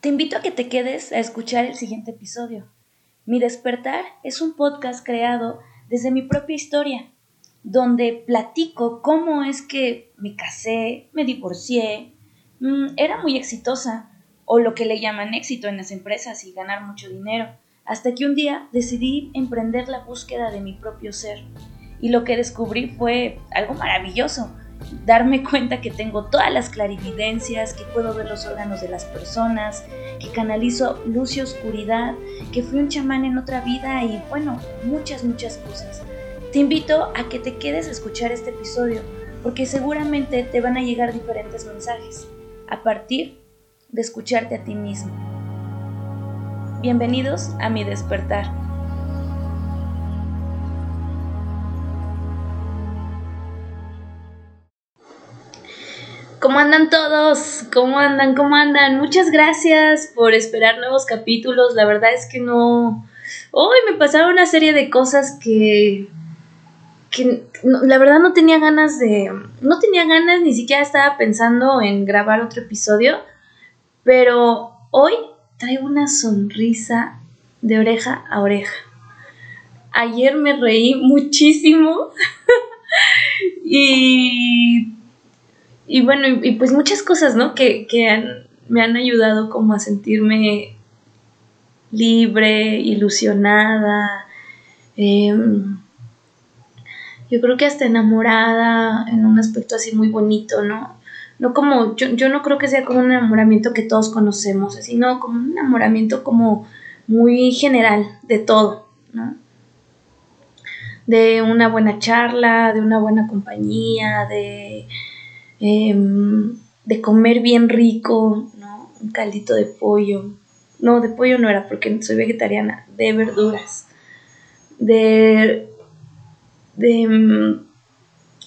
Te invito a que te quedes a escuchar el siguiente episodio. Mi despertar es un podcast creado desde mi propia historia, donde platico cómo es que me casé, me divorcié, mm, era muy exitosa, o lo que le llaman éxito en las empresas y ganar mucho dinero, hasta que un día decidí emprender la búsqueda de mi propio ser. Y lo que descubrí fue algo maravilloso, darme cuenta que tengo todas las clarividencias, que puedo ver los órganos de las personas, que canalizo luz y oscuridad, que fui un chamán en otra vida y bueno, muchas, muchas cosas. Te invito a que te quedes a escuchar este episodio porque seguramente te van a llegar diferentes mensajes a partir de escucharte a ti mismo. Bienvenidos a mi despertar. ¿Cómo andan todos? ¿Cómo andan? ¿Cómo andan? Muchas gracias por esperar nuevos capítulos. La verdad es que no... Hoy me pasaron una serie de cosas que... que la verdad no tenía ganas de... No tenía ganas, ni siquiera estaba pensando en grabar otro episodio. Pero hoy traigo una sonrisa de oreja a oreja. Ayer me reí muchísimo. y y bueno, y, pues muchas cosas, ¿no? Que, me han ayudado como a sentirme libre, ilusionada, em, yo creo que hasta enamorada en un aspecto así muy bonito, ¿no? No como, yo, yo no creo que sea como un enamoramiento que todos conocemos, sino como un enamoramiento como muy general de todo, ¿no? De una buena charla, de una buena compañía, de Em, de comer bien rico, ¿no? Un caldito de pollo. No, de pollo no era porque soy vegetariana, de verduras. De, de em,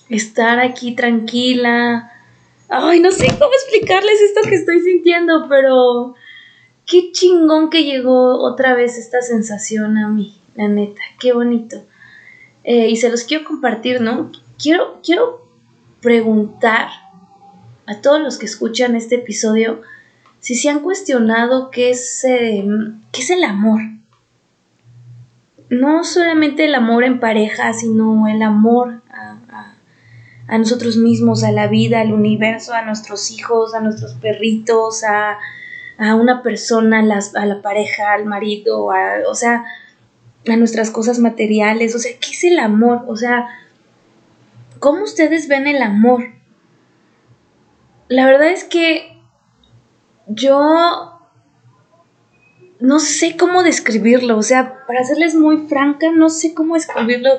estar aquí tranquila. Ay, no sé cómo explicarles esto que estoy sintiendo, pero qué chingón que llegó otra vez esta sensación a mí, la neta, qué bonito. Eh, y se los quiero compartir, ¿no? Quiero, quiero preguntar a todos los que escuchan este episodio si se han cuestionado qué es, eh, qué es el amor. No solamente el amor en pareja, sino el amor a, nosotros mismos, a la vida, al universo, a nuestros hijos, a nuestros perritos, a, una persona, a, la pareja, al marido, o sea, a nuestras cosas materiales. O sea, ¿qué es el amor? O sea, ¿cómo ustedes ven el amor? La verdad es que yo no sé cómo describirlo, o sea, para serles muy franca, no sé cómo describirlo,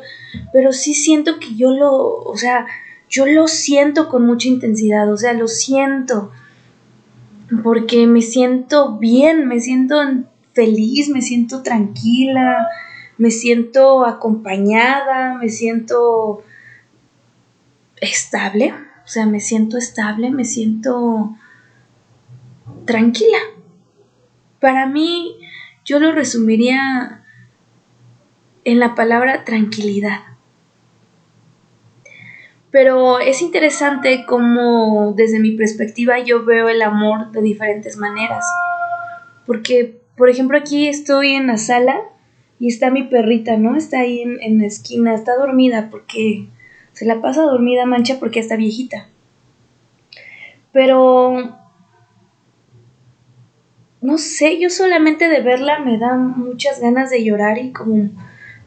pero sí siento que yo lo, o sea, yo lo siento con mucha intensidad, o sea, lo siento, porque me siento bien, me siento feliz, me siento tranquila, me siento acompañada, me siento estable. O sea, me siento estable, me siento tranquila. Para mí, yo lo resumiría en la palabra tranquilidad. Pero es interesante cómo desde mi perspectiva yo veo el amor de diferentes maneras. Porque, por ejemplo, aquí estoy en la sala y está mi perrita, ¿no? Está ahí en, en la esquina, está dormida porque se la pasa dormida mancha porque está viejita. Pero no sé, yo solamente de verla me da muchas ganas de llorar y como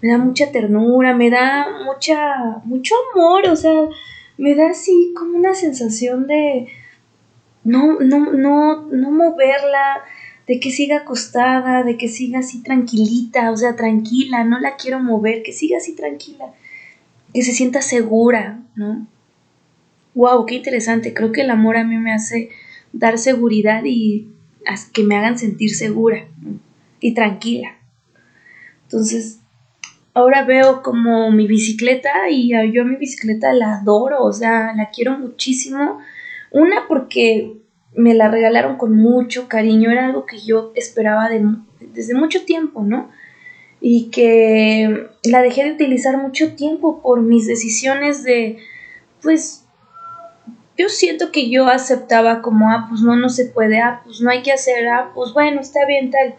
me da mucha ternura, me da mucha mucho amor, o sea, me da así como una sensación de no no no no moverla, de que siga acostada, de que siga así tranquilita, o sea, tranquila, no la quiero mover, que siga así tranquila que se sienta segura, ¿no? Wow, qué interesante. Creo que el amor a mí me hace dar seguridad y que me hagan sentir segura y tranquila. Entonces, ahora veo como mi bicicleta y yo a mi bicicleta la adoro, o sea, la quiero muchísimo. Una porque me la regalaron con mucho cariño, era algo que yo esperaba desde mucho tiempo, ¿no? Y que la dejé de utilizar mucho tiempo por mis decisiones de, pues, yo siento que yo aceptaba como, ah, pues no, no se puede, ah, pues no hay que hacer, ah, pues bueno, está bien tal.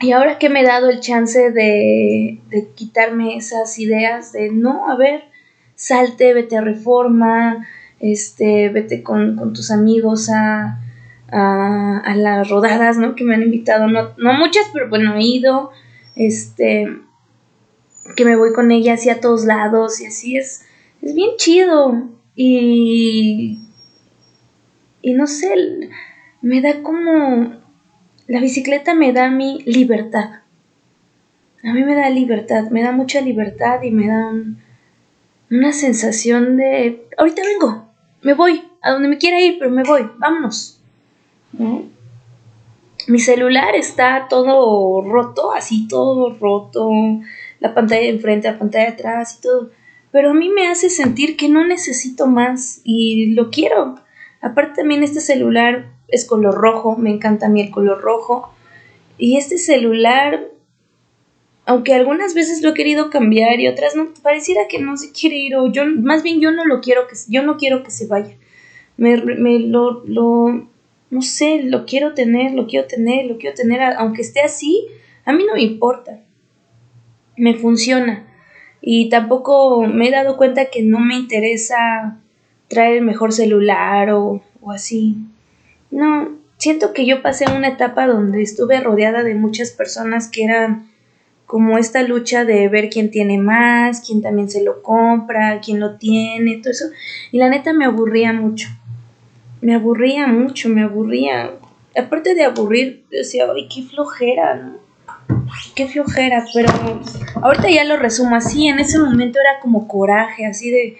Y ahora que me he dado el chance de, de quitarme esas ideas de, no, a ver, salte, vete a reforma, este, vete con, con tus amigos a, a, a, las rodadas, ¿no? Que me han invitado, no, no muchas, pero bueno, he ido, este, que me voy con ella así a todos lados y así es, es bien chido y, y no sé, me da como, la bicicleta me da mi libertad, a mí me da libertad, me da mucha libertad y me da una sensación de, ahorita vengo, me voy, a donde me quiera ir, pero me voy, vámonos. Mi celular está todo roto, así todo roto, la pantalla de enfrente, la pantalla de atrás y todo. Pero a mí me hace sentir que no necesito más y lo quiero. Aparte también este celular es color rojo, me encanta a mí el color rojo. Y este celular, aunque algunas veces lo he querido cambiar y otras no, pareciera que no se quiere ir o yo, más bien yo no lo quiero que, yo no quiero que se vaya. Me, me lo, lo, no sé, lo quiero tener, lo quiero tener, lo quiero tener, aunque esté así, a mí no me importa me funciona. Y tampoco me he dado cuenta que no me interesa traer el mejor celular o, o así. No, siento que yo pasé una etapa donde estuve rodeada de muchas personas que eran como esta lucha de ver quién tiene más, quién también se lo compra, quién lo tiene, todo eso. Y la neta me aburría mucho. Me aburría mucho, me aburría. Aparte de aburrir, decía, ay, qué flojera, ¿no? qué flojera, pero ahorita ya lo resumo así, en ese momento era como coraje, así de,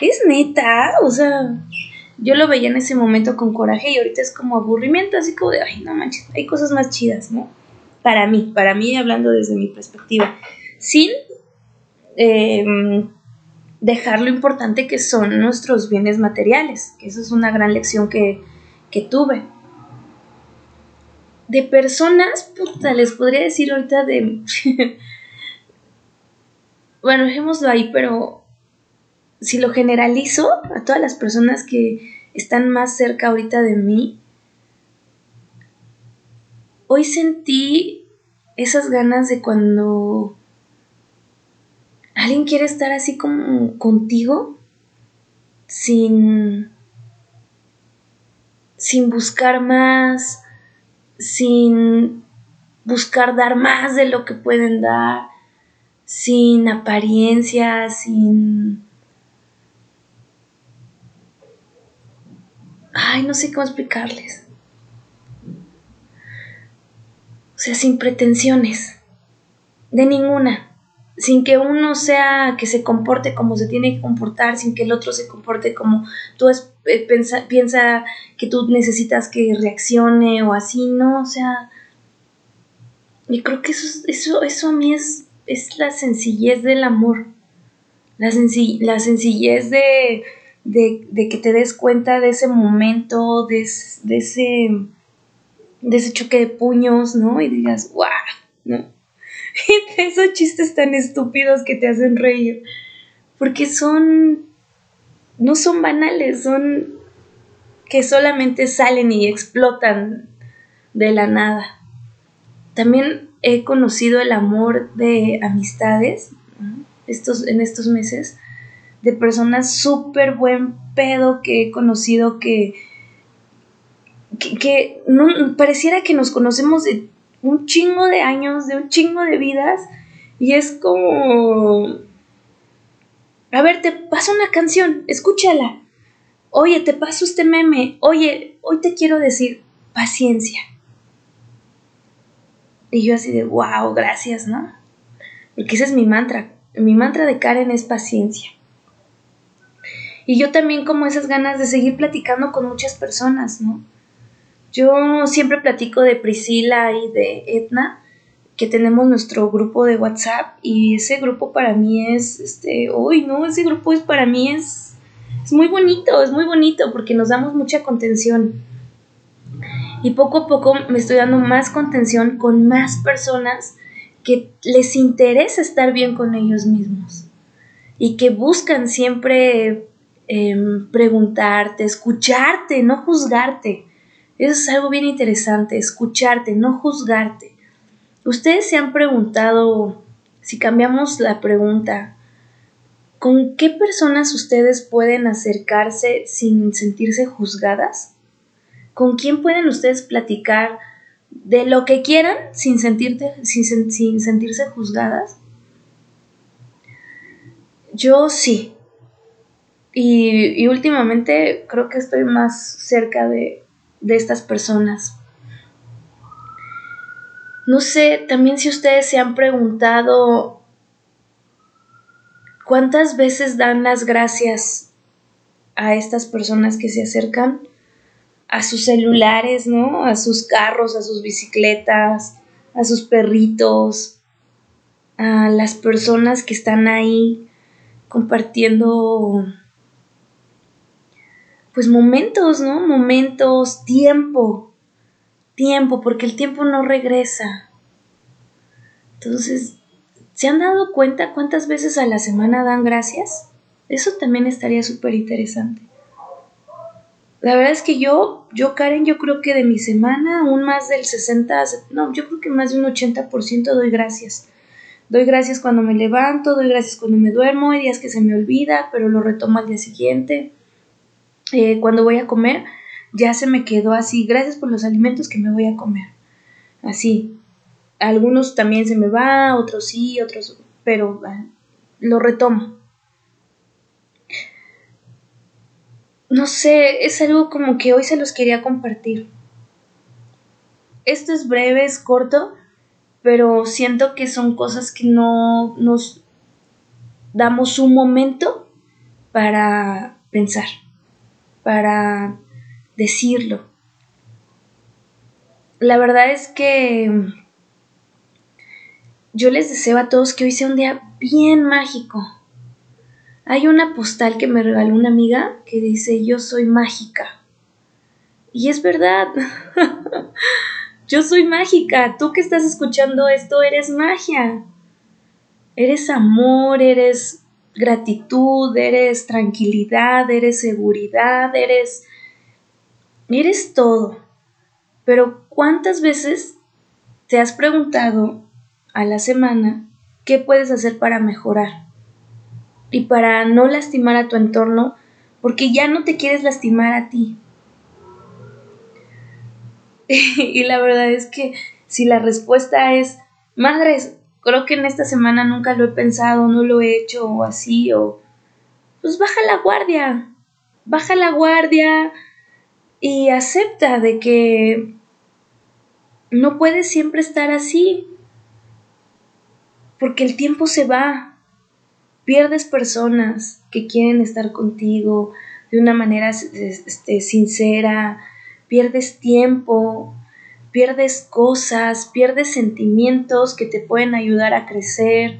es neta, o sea, yo lo veía en ese momento con coraje y ahorita es como aburrimiento, así como de, ay, no manches, hay cosas más chidas, ¿no? Para mí, para mí hablando desde mi perspectiva, sin em, dejar lo importante que son nuestros bienes materiales, que eso es una gran lección que, que tuve. De personas, puta, les podría decir ahorita de... bueno, dejémoslo ahí, pero si lo generalizo a todas las personas que están más cerca ahorita de mí, hoy sentí esas ganas de cuando alguien quiere estar así como contigo, sin, sin buscar más, sin buscar dar más de lo que pueden dar, sin apariencia, sin... Ay, no sé cómo explicarles. O sea, sin pretensiones. De ninguna. Sin que uno sea, que se comporte como se tiene que comportar, sin que el otro se comporte como tú es, eh, piensa, que tú necesitas que reaccione o así, ¿no? O sea, y creo que eso, eso, eso a mí es, es la sencillez del amor, la, la sencillez de, de, que te des cuenta de ese momento, de, de, ese, de ese choque de puños, ¿no? Y digas, ¡guau! ¿no? Esos chistes tan estúpidos que te hacen reír, porque son no son banales, son que solamente salen y explotan de la nada. También he conocido el amor de amistades estos, en estos meses, de personas súper buen pedo que he conocido que, que, no, pareciera que nos conocemos de un chingo de años, de un chingo de vidas, y es como a ver, te paso una canción, escúchala. Oye, te paso este meme. Oye, hoy te quiero decir paciencia. Y yo así de, wow, gracias, ¿no? Porque ese es mi mantra. Mi mantra de Karen es paciencia. Y yo también como esas ganas de seguir platicando con muchas personas, ¿no? Yo siempre platico de Priscila y de Etna, que tenemos nuestro grupo de WhatsApp y ese grupo para mí es, este, uy, no, ese grupo es para mí es, es muy bonito, es muy bonito porque nos damos mucha contención. Y poco a poco me estoy dando más contención con más personas que les interesa estar bien con ellos mismos y que buscan siempre em, preguntarte, escucharte, no juzgarte. Eso es algo bien interesante, escucharte, no juzgarte. Ustedes se han preguntado, si cambiamos la pregunta, ¿con qué personas ustedes pueden acercarse sin sentirse juzgadas? ¿Con quién pueden ustedes platicar de lo que quieran sin, sentirte, sin, sin sentirse juzgadas? Yo sí. Y, y, últimamente creo que estoy más cerca de, de estas personas. No sé, también si ustedes se han preguntado cuántas veces dan las gracias a estas personas que se acercan a sus celulares, ¿no? A sus carros, a sus bicicletas, a sus perritos, a las personas que están ahí compartiendo pues momentos, ¿no? Momentos, tiempo, tiempo, porque el tiempo no regresa. Entonces, ¿se han dado cuenta cuántas veces a la semana dan gracias? Eso también estaría súper interesante. La verdad es que yo, yo Karen, yo creo que de mi semana, aún más del 60, no, yo creo que más de un 80% doy gracias. Doy gracias cuando me levanto, doy gracias cuando me duermo, hay días que se me olvida, pero lo retomo al día siguiente. Eh, cuando voy a comer, ya se me quedó así, gracias por los alimentos que me voy a comer. Así. Algunos también se me va, otros sí, otros, pero ah, lo retomo. No sé, es algo como que hoy se los quería compartir. Esto es breve, es corto, pero siento que son cosas que no nos damos un momento para pensar para decirlo. La verdad es que yo les deseo a todos que hoy sea un día bien mágico. Hay una postal que me regaló una amiga que dice yo soy mágica. Y es verdad. yo soy mágica. Tú que estás escuchando esto eres magia. Eres amor, eres gratitud, eres tranquilidad, eres seguridad, eres... Eres todo. Pero ¿cuántas veces te has preguntado a la semana qué puedes hacer para mejorar? Y para no lastimar a tu entorno, porque ya no te quieres lastimar a ti. y la verdad es que si la respuesta es, madres, creo que en esta semana nunca lo he pensado, no lo he hecho o así, o pues baja la guardia, baja la guardia y acepta de que no puedes siempre estar así, porque el tiempo se va, pierdes personas que quieren estar contigo de una manera este, sincera, pierdes tiempo, pierdes cosas, pierdes sentimientos que te pueden ayudar a crecer,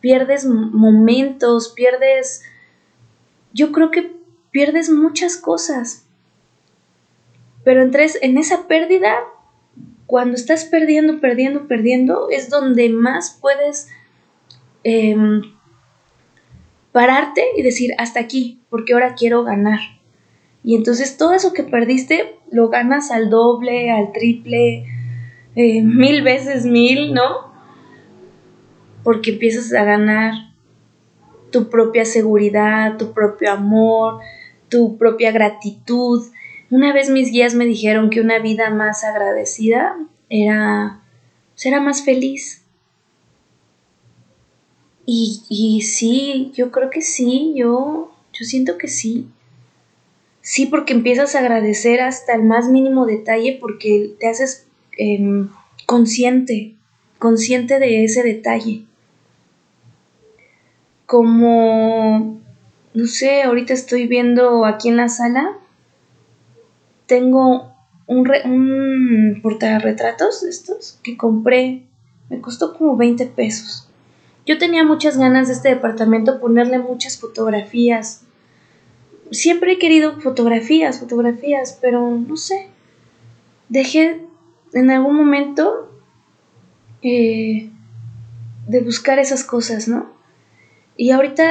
pierdes momentos, pierdes... Yo creo que pierdes muchas cosas. Pero en esa pérdida, cuando estás perdiendo, perdiendo, perdiendo, es donde más puedes em, pararte y decir, hasta aquí, porque ahora quiero ganar. Y entonces todo eso que perdiste lo ganas al doble, al triple, eh, mil veces mil, ¿no? Porque empiezas a ganar tu propia seguridad, tu propio amor, tu propia gratitud. Una vez mis guías me dijeron que una vida más agradecida era, será más feliz. Y, y sí, yo creo que sí, yo, yo siento que sí. Sí, porque empiezas a agradecer hasta el más mínimo detalle porque te haces em, consciente, consciente de ese detalle. Como, no sé, ahorita estoy viendo aquí en la sala, tengo un, un portarretratos de estos que compré, me costó como 20 pesos. Yo tenía muchas ganas de este departamento ponerle muchas fotografías, siempre he querido fotografías, fotografías, pero no sé. Dejé en algún momento eh, de buscar esas cosas, ¿no? Y ahorita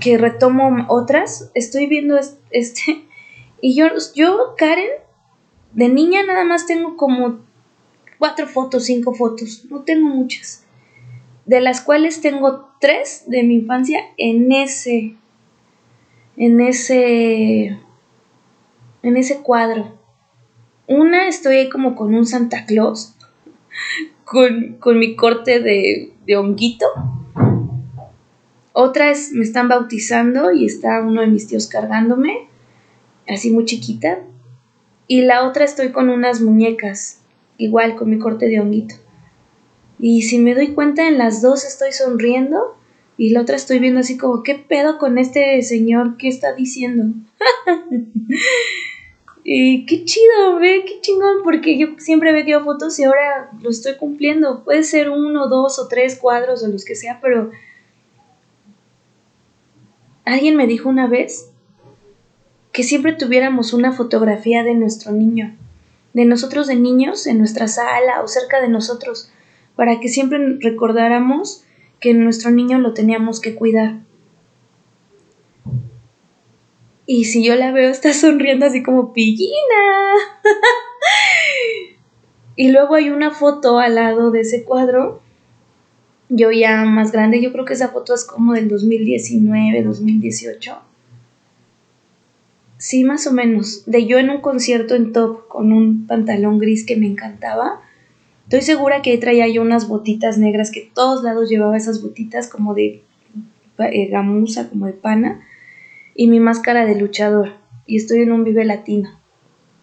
que retomo otras, estoy viendo este, y yo, yo, Karen, de niña nada más tengo como cuatro fotos, cinco fotos, no tengo muchas, de las cuales tengo tres de mi infancia en ese, en ese, en ese cuadro. Una estoy ahí como con un Santa Claus, con, con mi corte de, de honguito otra es, me están bautizando y está uno de mis tíos cargándome, así muy chiquita. Y la otra estoy con unas muñecas, igual con mi corte de honguito. Y si me doy cuenta, en las dos estoy sonriendo y la otra estoy viendo así como, ¿qué pedo con este señor? ¿Qué está diciendo? y qué chido, ve, qué chingón, porque yo siempre veo fotos y ahora lo estoy cumpliendo. Puede ser uno, dos o tres cuadros o los que sea, pero Alguien me dijo una vez que siempre tuviéramos una fotografía de nuestro niño, de nosotros de niños en nuestra sala o cerca de nosotros, para que siempre recordáramos que nuestro niño lo teníamos que cuidar. Y si yo la veo, está sonriendo así como pillina. y luego hay una foto al lado de ese cuadro yo ya más grande, yo creo que esa foto es como del 2019, 2018. Sí, más o menos. De yo en un concierto en top con un pantalón gris que me encantaba. Estoy segura que traía yo unas botitas negras que todos lados llevaba esas botitas como de eh, gamuza, como de pana. Y mi máscara de luchador. Y estoy en un Vive Latino.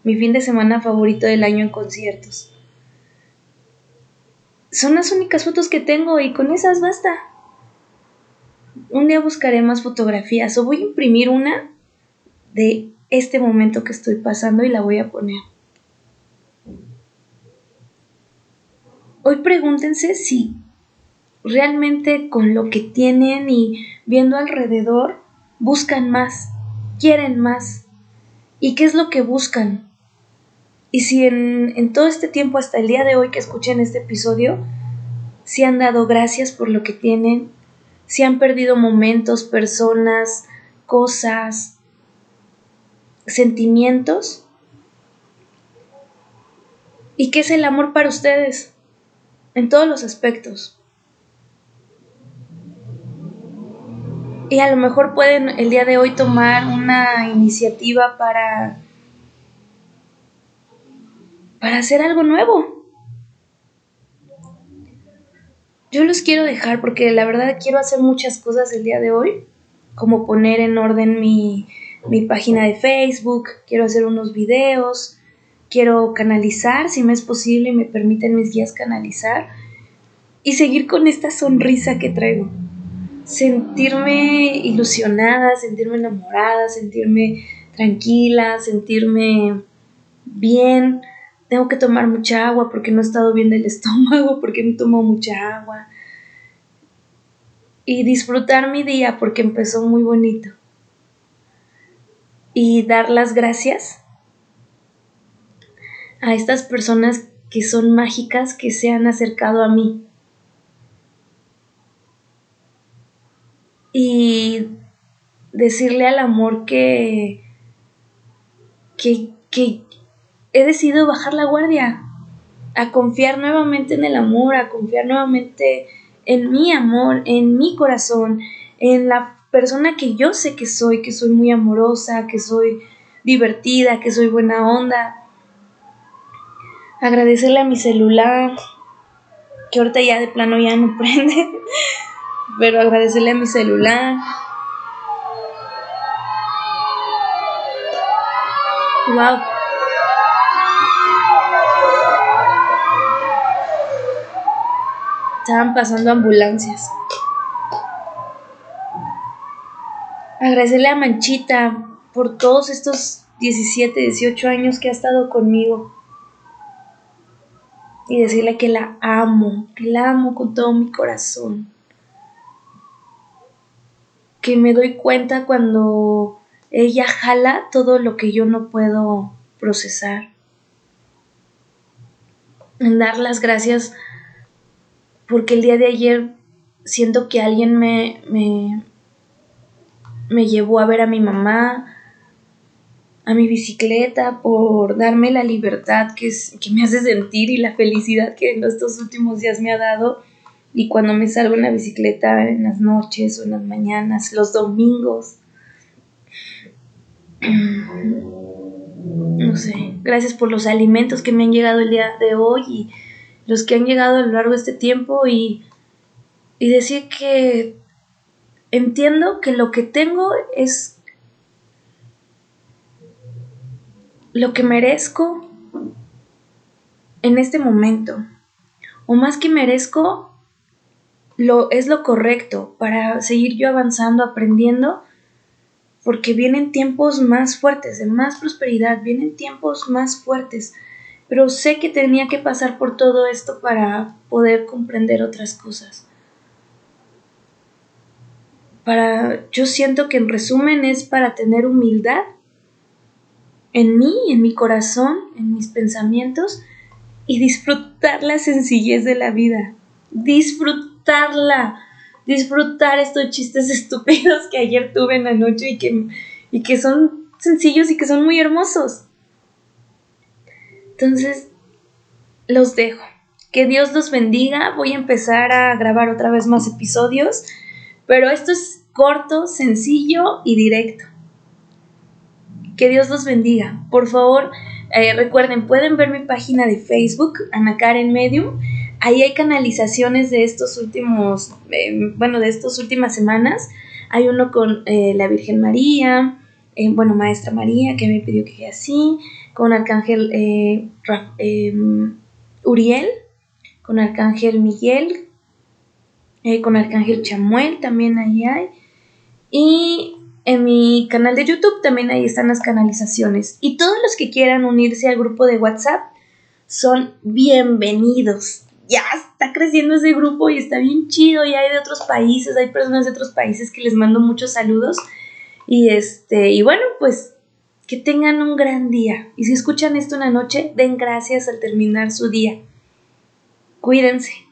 Mi fin de semana favorito del año en conciertos son las únicas fotos que tengo y con esas basta. Un día buscaré más fotografías o voy a imprimir una de este momento que estoy pasando y la voy a poner. Hoy pregúntense si realmente con lo que tienen y viendo alrededor buscan más, quieren más. ¿Y qué es lo que buscan? Y si en, todo este tiempo, hasta el día de hoy que escuchen este episodio, si han dado gracias por lo que tienen, si han perdido momentos, personas, cosas, sentimientos. ¿Y qué es el amor para ustedes? En todos los aspectos. Y a lo mejor pueden el día de hoy tomar una iniciativa para para hacer algo nuevo. Yo los quiero dejar porque la verdad quiero hacer muchas cosas el día de hoy, como poner en orden mi, mi página de Facebook, quiero hacer unos videos, quiero canalizar, si me es posible y me permiten mis guías canalizar, y seguir con esta sonrisa que traigo. Sentirme ilusionada, sentirme enamorada, sentirme tranquila, sentirme bien, tengo que tomar mucha agua porque no he estado bien del estómago, porque no tomo mucha agua. Y disfrutar mi día porque empezó muy bonito. Y dar las gracias a estas personas que son mágicas que se han acercado a mí. Y decirle al amor que, que, que, he decidido bajar la guardia, a confiar nuevamente en el amor, a confiar nuevamente en mi amor, en mi corazón, en la persona que yo sé que soy, que soy muy amorosa, que soy divertida, que soy buena onda. Agradecerle a mi celular, que ahorita ya de plano ya no prende, pero agradecerle a mi celular. Wow, estaban pasando ambulancias. Agradecerle a Manchita por todos estos 17, 18 años que ha estado conmigo. Y decirle que la amo, que la amo con todo mi corazón. Que me doy cuenta cuando ella jala todo lo que yo no puedo procesar. En dar las gracias porque el día de ayer siento que alguien me, me, me llevó a ver a mi mamá, a mi bicicleta, por darme la libertad que, que me hace sentir y la felicidad que en estos últimos días me ha dado. Y cuando me salgo en la bicicleta en las noches o en las mañanas, los domingos. No sé, gracias por los alimentos que me han llegado el día de hoy y los que han llegado a lo largo de este tiempo y, y decir que entiendo que lo que tengo es lo que merezco en este momento. O más que merezco, lo, es lo correcto para seguir yo avanzando, aprendiendo, porque vienen tiempos más fuertes, de más prosperidad, vienen tiempos más fuertes. Pero sé que tenía que pasar por todo esto para poder comprender otras cosas. Para, yo siento que en resumen es para tener humildad en mí, en mi corazón, en mis pensamientos y disfrutar la sencillez de la vida. Disfrutarla. Disfrutar estos chistes estúpidos que ayer tuve en la noche y que, y que son sencillos y que son muy hermosos. Entonces, los dejo. Que Dios los bendiga. Voy a empezar a grabar otra vez más episodios, pero esto es corto, sencillo y directo. Que Dios los bendiga. Por favor, eh, recuerden, pueden ver mi página de Facebook, Ana Karen Medium. Ahí hay canalizaciones de estos últimos, eh, bueno, de estas últimas semanas. Hay uno con eh, la Virgen María, bueno, Maestra María, que me pidió que sea así, con Arcángel Uriel, con Arcángel Miguel, con Arcángel Chamuel, también ahí hay. Y en mi canal de YouTube también ahí están las canalizaciones. Y todos los que quieran unirse al grupo de WhatsApp son bienvenidos. Ya está creciendo ese grupo y está bien chido. Y hay de otros países, hay personas de otros países que les mando muchos saludos. Y este, y bueno, pues que tengan un gran día. Y si escuchan esto una noche, den gracias al terminar su día. Cuídense.